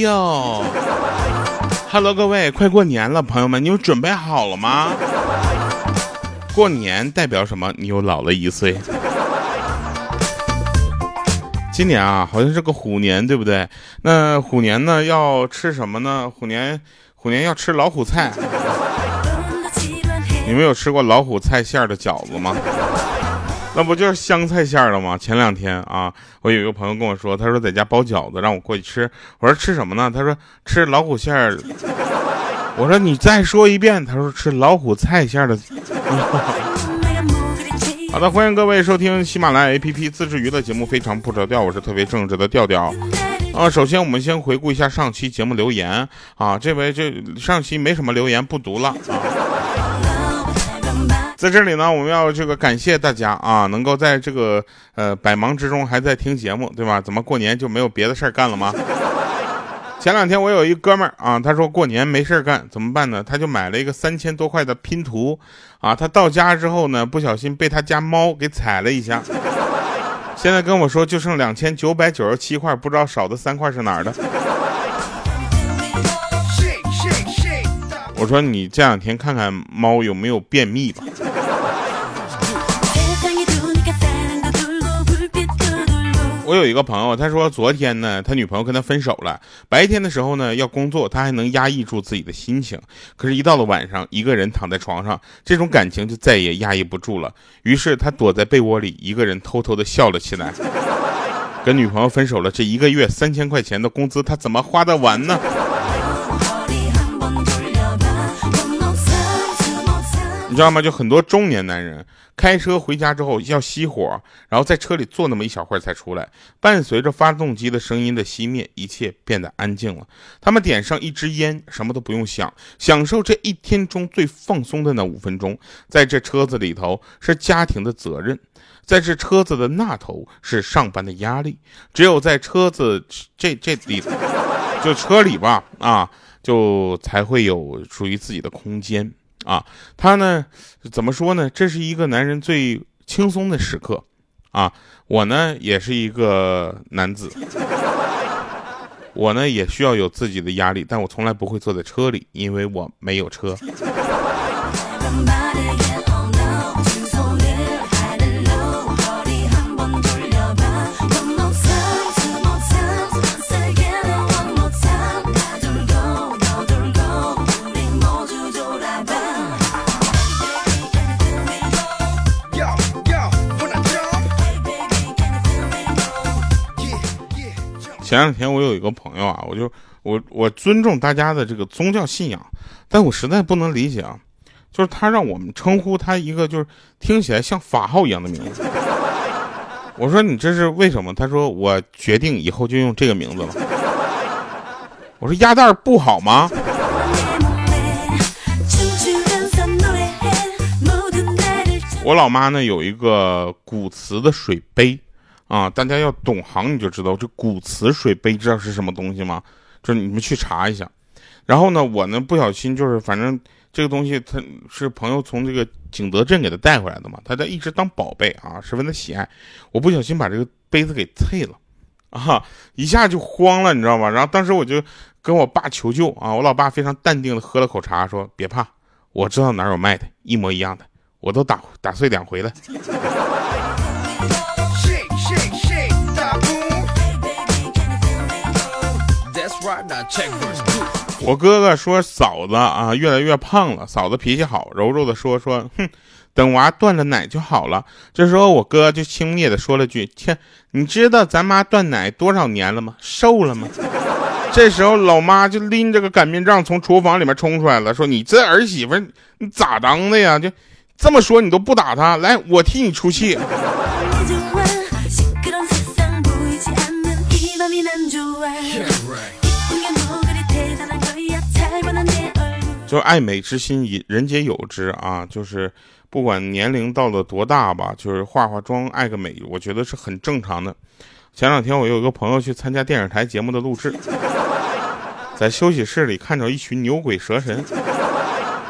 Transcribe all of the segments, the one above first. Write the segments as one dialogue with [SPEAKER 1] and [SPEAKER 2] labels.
[SPEAKER 1] 哟。Hello，各位，快过年了，朋友们，你们准备好了吗？过年代表什么？你又老了一岁。今年啊，好像是个虎年，对不对？那虎年呢，要吃什么呢？虎年，虎年要吃老虎菜。你们有吃过老虎菜馅的饺子吗？那不就是香菜馅的吗？前两天啊，我有一个朋友跟我说，他说在家包饺子，让我过去吃。我说吃什么呢？他说吃老虎馅儿。我说你再说一遍。他说吃老虎菜馅的。好的，欢迎各位收听喜马拉雅 APP 自制娱乐节目《非常不着调》，我是特别正直的调调。啊，首先我们先回顾一下上期节目留言啊，这位这上期没什么留言，不读了啊。在这里呢，我们要这个感谢大家啊，能够在这个呃百忙之中还在听节目，对吧？怎么过年就没有别的事儿干了吗？前两天我有一哥们儿啊，他说过年没事儿干怎么办呢？他就买了一个三千多块的拼图啊，他到家之后呢，不小心被他家猫给踩了一下，现在跟我说就剩两千九百九十七块，不知道少的三块是哪儿的。我说你这两天看看猫有没有便秘吧。我有一个朋友，他说昨天呢，他女朋友跟他分手了。白天的时候呢，要工作，他还能压抑住自己的心情。可是，一到了晚上，一个人躺在床上，这种感情就再也压抑不住了。于是，他躲在被窝里，一个人偷偷的笑了起来。跟女朋友分手了，这一个月三千块钱的工资，他怎么花得完呢？你知道吗？就很多中年男人开车回家之后要熄火，然后在车里坐那么一小会儿才出来。伴随着发动机的声音的熄灭，一切变得安静了。他们点上一支烟，什么都不用想，享受这一天中最放松的那五分钟。在这车子里头是家庭的责任，在这车子的那头是上班的压力。只有在车子这这里，就车里吧，啊，就才会有属于自己的空间。啊，他呢，怎么说呢？这是一个男人最轻松的时刻，啊，我呢也是一个男子，我呢也需要有自己的压力，但我从来不会坐在车里，因为我没有车。前两天我有一个朋友啊，我就我我尊重大家的这个宗教信仰，但我实在不能理解啊，就是他让我们称呼他一个就是听起来像法号一样的名字。我说你这是为什么？他说我决定以后就用这个名字了。我说鸭蛋不好吗？我老妈呢有一个古瓷的水杯。啊，大家要懂行，你就知道这古瓷水杯知道是什么东西吗？就是你们去查一下。然后呢，我呢不小心就是，反正这个东西他是朋友从这个景德镇给他带回来的嘛，他在一直当宝贝啊，十分的喜爱。我不小心把这个杯子给碎了，啊，一下就慌了，你知道吗？然后当时我就跟我爸求救啊，我老爸非常淡定的喝了口茶，说别怕，我知道哪有卖的，一模一样的，我都打打碎两回了。我哥哥说嫂子啊越来越胖了，嫂子脾气好，柔柔的说说，哼，等娃断了奶就好了。这时候我哥就轻蔑的说了句，切，你知道咱妈断奶多少年了吗？瘦了吗？这时候老妈就拎着个擀面杖从厨房里面冲出来了，说你这儿媳妇你咋当的呀？就这么说你都不打她，来我替你出气。就是爱美之心，人皆有之啊！就是不管年龄到了多大吧，就是化化妆爱个美，我觉得是很正常的。前两天我有一个朋友去参加电视台节目的录制，在休息室里看着一群牛鬼蛇神，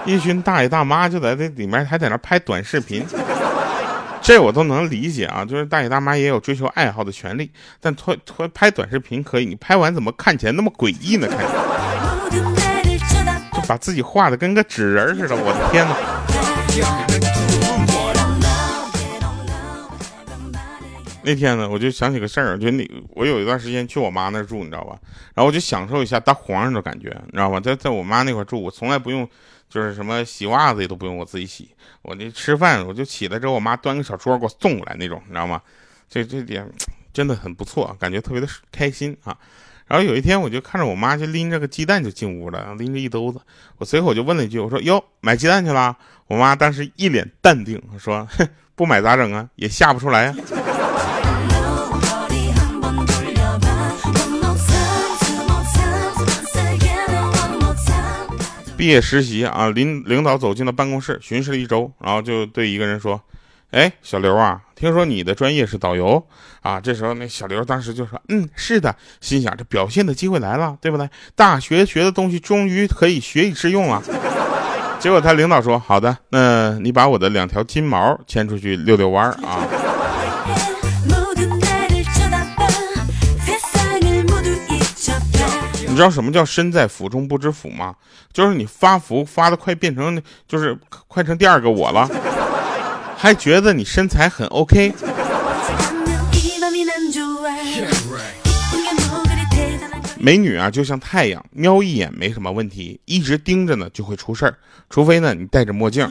[SPEAKER 1] 一群大爷大妈就在这里面还在那拍短视频。这我都能理解啊，就是大爷大妈也有追求爱好的权利，但拖拖拍短视频可以，你拍完怎么看起来那么诡异呢？看，就把自己画的跟个纸人似的，我的天哪！那天呢，我就想起个事儿，就那我有一段时间去我妈那儿住，你知道吧？然后我就享受一下当皇上的感觉，你知道吧？在在我妈那块住，我从来不用，就是什么洗袜子也都不用我自己洗。我那吃饭，我就起来之后，我妈端个小桌给我送过来那种，你知道吗？这这点真的很不错，感觉特别的开心啊。然后有一天，我就看着我妈就拎着个鸡蛋就进屋了，拎着一兜子。我随口就问了一句，我说：“哟，买鸡蛋去了？”我妈当时一脸淡定说：“哼，不买咋整啊？也下不出来呀。”毕业实习啊，领领导走进了办公室，巡视了一周，然后就对一个人说：“哎，小刘啊，听说你的专业是导游啊？”这时候那小刘当时就说：“嗯，是的。”心想这表现的机会来了，对不对？大学学的东西终于可以学以致用了。结果他领导说：“好的，那你把我的两条金毛牵出去遛遛弯儿啊。”你知道什么叫身在福中不知福吗？就是你发福发的快变成就是快成第二个我了，还觉得你身材很 OK。美女啊，就像太阳，瞄一眼没什么问题，一直盯着呢就会出事儿，除非呢你戴着墨镜。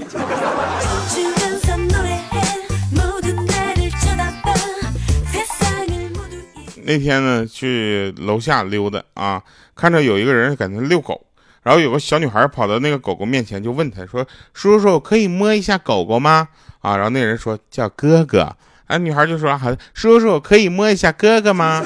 [SPEAKER 1] 那天呢，去楼下溜达啊，看着有一个人在那遛狗，然后有个小女孩跑到那个狗狗面前，就问他说：“叔叔，可以摸一下狗狗吗？”啊，然后那人说：“叫哥哥。”啊，女孩就说：“好的，叔叔可以摸一下哥哥吗？”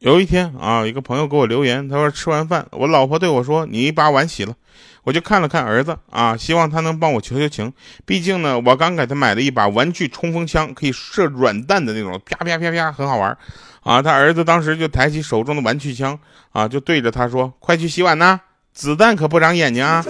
[SPEAKER 1] 有一天啊，一个朋友给我留言，他说吃完饭，我老婆对我说：“你把碗洗了。”我就看了看儿子啊，希望他能帮我求求情。毕竟呢，我刚给他买了一把玩具冲锋枪，可以射软弹的那种，啪啪啪啪，很好玩啊。他儿子当时就抬起手中的玩具枪啊，就对着他说：“快去洗碗呐，子弹可不长眼睛啊。”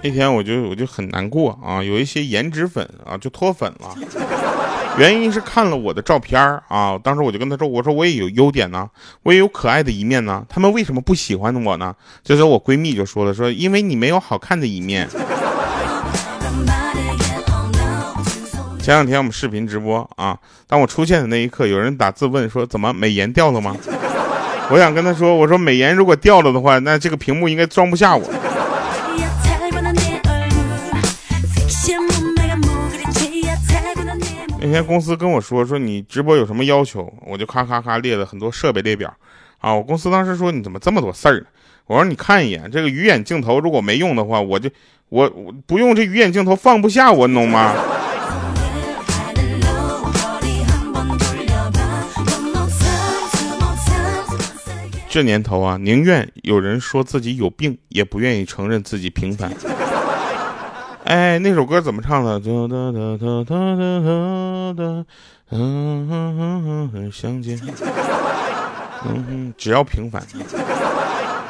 [SPEAKER 1] 那天我就我就很难过啊，有一些颜值粉啊就脱粉了，原因是看了我的照片啊，当时我就跟他说，我说我也有优点呢，我也有可爱的一面呢，他们为什么不喜欢我呢？这时候我闺蜜就说了，说因为你没有好看的一面。前两天我们视频直播啊，当我出现的那一刻，有人打字问说怎么美颜掉了吗？我想跟他说，我说美颜如果掉了的话，那这个屏幕应该装不下我。那天公司跟我说说你直播有什么要求，我就咔咔咔列了很多设备列表，啊，我公司当时说你怎么这么多事儿？我说你看一眼这个鱼眼镜头，如果没用的话，我就我我不用这鱼眼镜头放不下我，你懂吗？这年头啊，宁愿有人说自己有病，也不愿意承认自己平凡。哎，那首歌怎么唱的？嗯，只要平凡。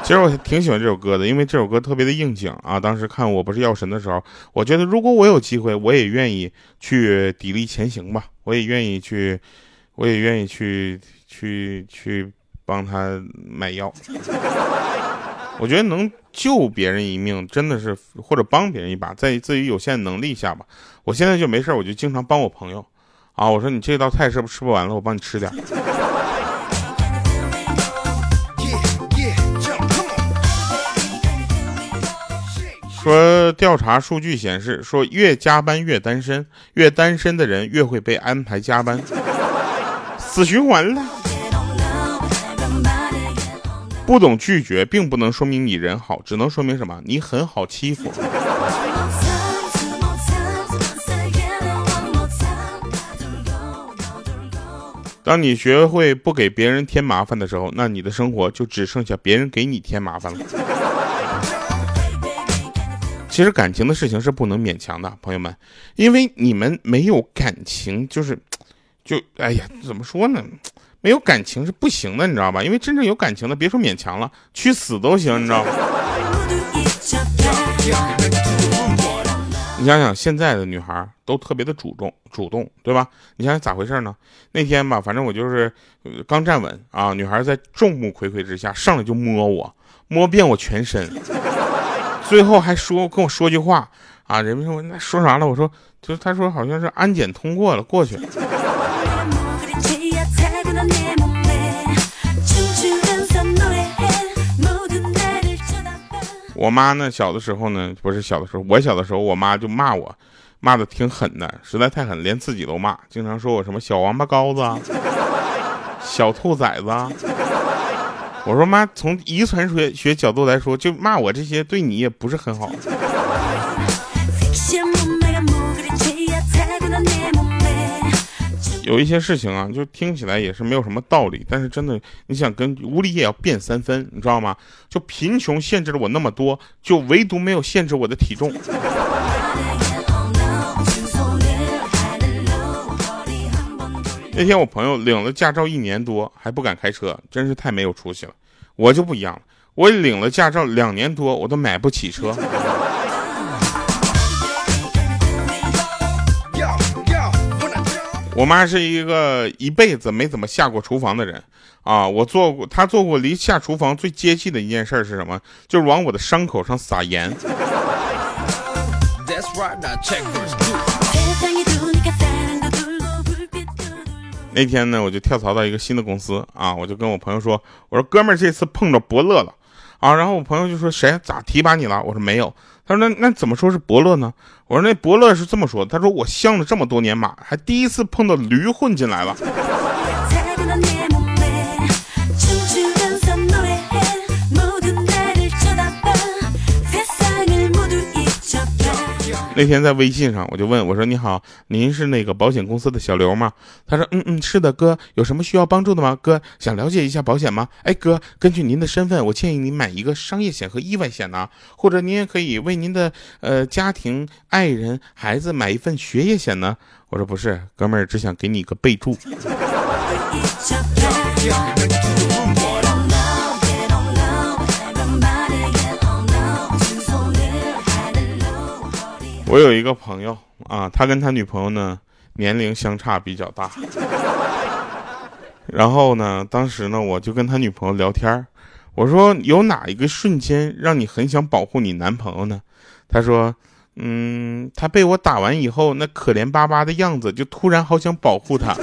[SPEAKER 1] 其实我挺喜欢这首歌的，因为这首歌特别的应景啊。当时看《我不是药神》的时候，我觉得如果我有机会，我也愿意去砥砺前行吧。我也愿意去，我也愿意去去去帮他买药。我觉得能救别人一命，真的是或者帮别人一把，在自己有限能力下吧。我现在就没事我就经常帮我朋友，啊，我说你这道菜是不是吃不完了，我帮你吃点。说调查数据显示，说越加班越单身，越单身的人越会被安排加班，死循环了。不懂拒绝，并不能说明你人好，只能说明什么？你很好欺负。当你学会不给别人添麻烦的时候，那你的生活就只剩下别人给你添麻烦了。其实感情的事情是不能勉强的，朋友们，因为你们没有感情，就是，就哎呀，怎么说呢？没有感情是不行的，你知道吧？因为真正有感情的，别说勉强了，去死都行，你知道吗？你想想，现在的女孩都特别的主动，主动，对吧？你想想咋回事呢？那天吧，反正我就是刚站稳啊，女孩在众目睽睽之下上来就摸我，摸遍我全身，最后还说跟我说句话啊，人们说那说啥了？我说就他说好像是安检通过了，过去。我妈呢？小的时候呢，不是小的时候，我小的时候，我妈就骂我，骂的挺狠的，实在太狠，连自己都骂，经常说我什么小王八羔子、小兔崽子。我说妈，从遗传学学角度来说，就骂我这些，对你也不是很好。有一些事情啊，就听起来也是没有什么道理，但是真的，你想跟无理也要辩三分，你知道吗？就贫穷限制了我那么多，就唯独没有限制我的体重。那天我朋友领了驾照一年多还不敢开车，真是太没有出息了。我就不一样了，我领了驾照两年多，我都买不起车。我妈是一个一辈子没怎么下过厨房的人啊！我做过，她做过离下厨房最接近的一件事是什么？就是往我的伤口上撒盐。那天呢，我就跳槽到一个新的公司啊，我就跟我朋友说：“我说哥们儿，这次碰着伯乐了啊！”然后我朋友就说：“谁？咋提拔你了？”我说：“没有。”他说：“那那怎么说是伯乐呢？”我说：“那伯乐是这么说的。他说我相了这么多年马，还第一次碰到驴混进来了。”那天在微信上，我就问我说：“你好，您是那个保险公司的小刘吗？”他说：“嗯嗯，是的，哥，有什么需要帮助的吗？哥想了解一下保险吗？哎，哥，根据您的身份，我建议您买一个商业险和意外险呢，或者您也可以为您的呃家庭、爱人、孩子买一份学业险呢。”我说：“不是，哥们儿，只想给你一个备注。”我有一个朋友啊，他跟他女朋友呢年龄相差比较大，然后呢，当时呢，我就跟他女朋友聊天我说有哪一个瞬间让你很想保护你男朋友呢？他说，嗯，他被我打完以后那可怜巴巴的样子，就突然好想保护他。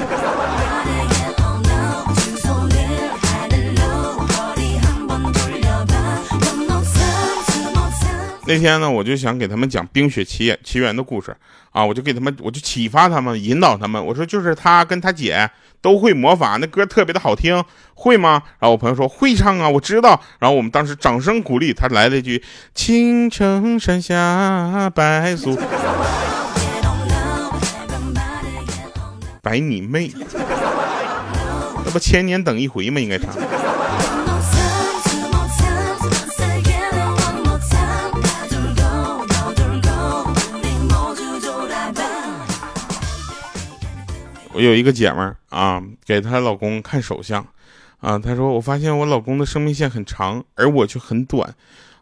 [SPEAKER 1] 那天呢，我就想给他们讲《冰雪奇缘》奇缘的故事啊，我就给他们，我就启发他们，引导他们。我说，就是他跟他姐都会魔法，那歌特别的好听，会吗？然后我朋友说会唱啊，我知道。然后我们当时掌声鼓励，他来了一句：“青城山下白素。”白你妹！那不千年等一回吗？应该唱。我有一个姐们儿啊，给她老公看手相，啊，她说我发现我老公的生命线很长，而我却很短，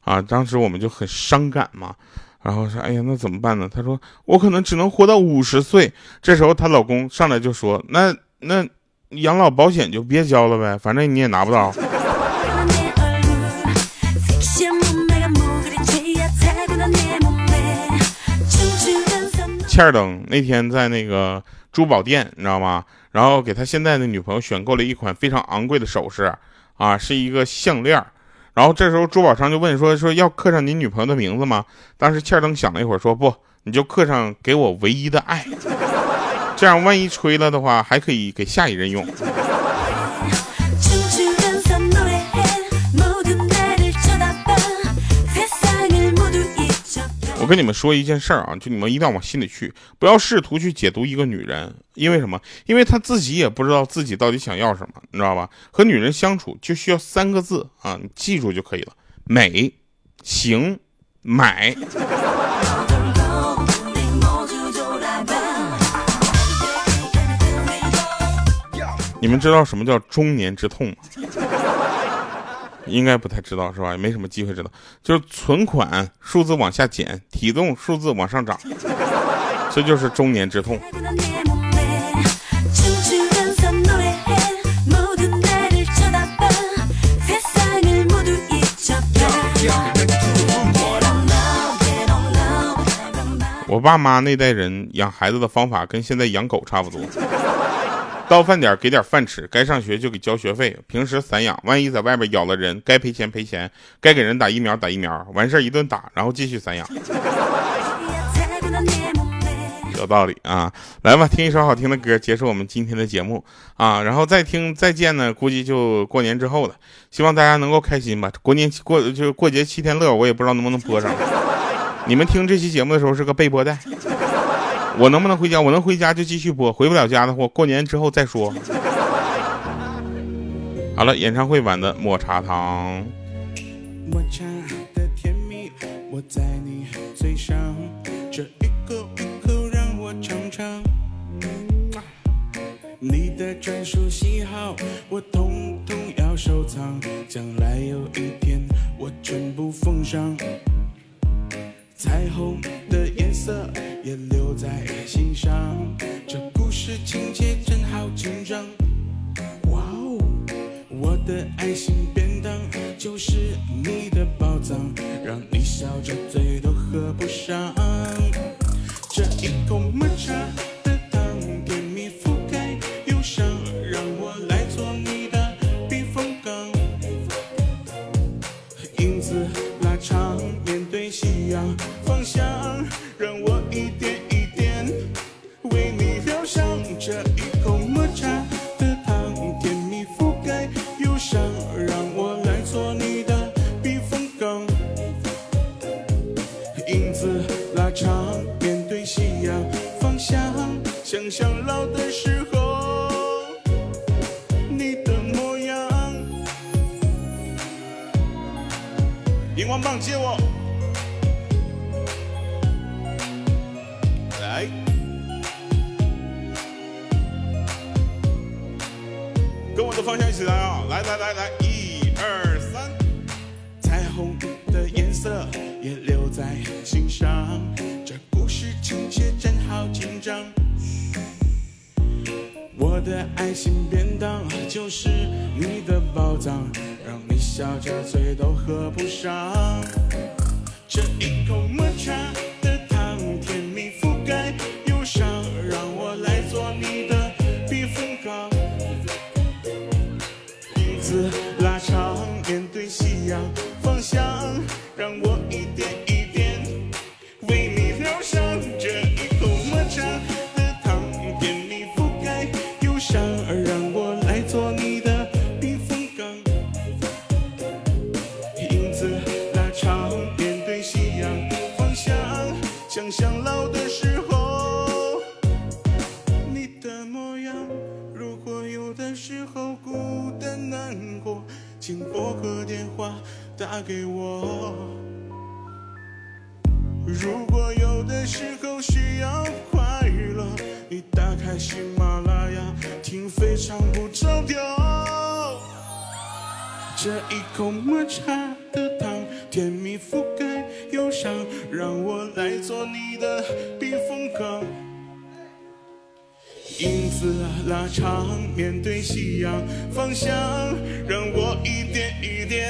[SPEAKER 1] 啊，当时我们就很伤感嘛，然后说，哎呀，那怎么办呢？她说我可能只能活到五十岁。这时候她老公上来就说，那那养老保险就别交了呗，反正你也拿不到。欠儿登那天在那个。珠宝店，你知道吗？然后给他现在的女朋友选购了一款非常昂贵的首饰，啊，是一个项链。然后这时候珠宝商就问说：“说要刻上你女朋友的名字吗？”当时欠儿登想了一会儿，说：“不，你就刻上给我唯一的爱，这样万一吹了的话，还可以给下一任用。”
[SPEAKER 2] 我跟你们说一件事儿啊，就你们一定要往心里去，不要试图去解读一个女人，因为什么？因为她自己也不知道自己到底想要什么，你知道吧？和女人相处就需要三个字啊，你记住就可以了：美、行、买。你们知道什么叫中年之痛吗？应该不太知道是吧？也没什么机会知道。就是存款数字往下减，体重数字往上涨，这就是中年之痛。我爸妈那代人养孩子的方法跟现在养狗差不多。到饭点给点饭吃，该上学就给交学费。平时散养，万一在外边咬了人，该赔钱赔钱，该给人打疫苗打疫苗，完事儿一顿打，然后继续散养。有道理啊！来吧，听一首好听的歌，结束我们今天的节目啊！然后再听再见呢，估计就过年之后了。希望大家能够开心吧。过年过就过节七天乐，我也不知道能不能播上。你们听这期节目的时候是个备播带。我能不能回家？我能回家就继续播，回不了家的话，过年之后再说。好了，演唱会版的抹茶糖。抹茶的甜蜜，我在你嘴上，这一口一口让我尝尝。你的专属喜好，我统统要收藏，将来有一天我全部奉上。彩虹的颜色也留在心上，这故事情节真好紧张。哇哦，我的爱心变想老的时候，你的模样。荧光棒借我，来，跟我的方向一起来啊！来来来来，一二三，彩虹的颜色也留在心上，的爱心便当就是你的宝藏。让你笑着嘴都合不上，给我。如果有的时候需要快乐，你打开喜马拉雅听非常不着调。这一口抹茶的糖，甜蜜覆盖忧伤，让我来做你的避风港。影子拉长，面对夕阳方向，让我一点一点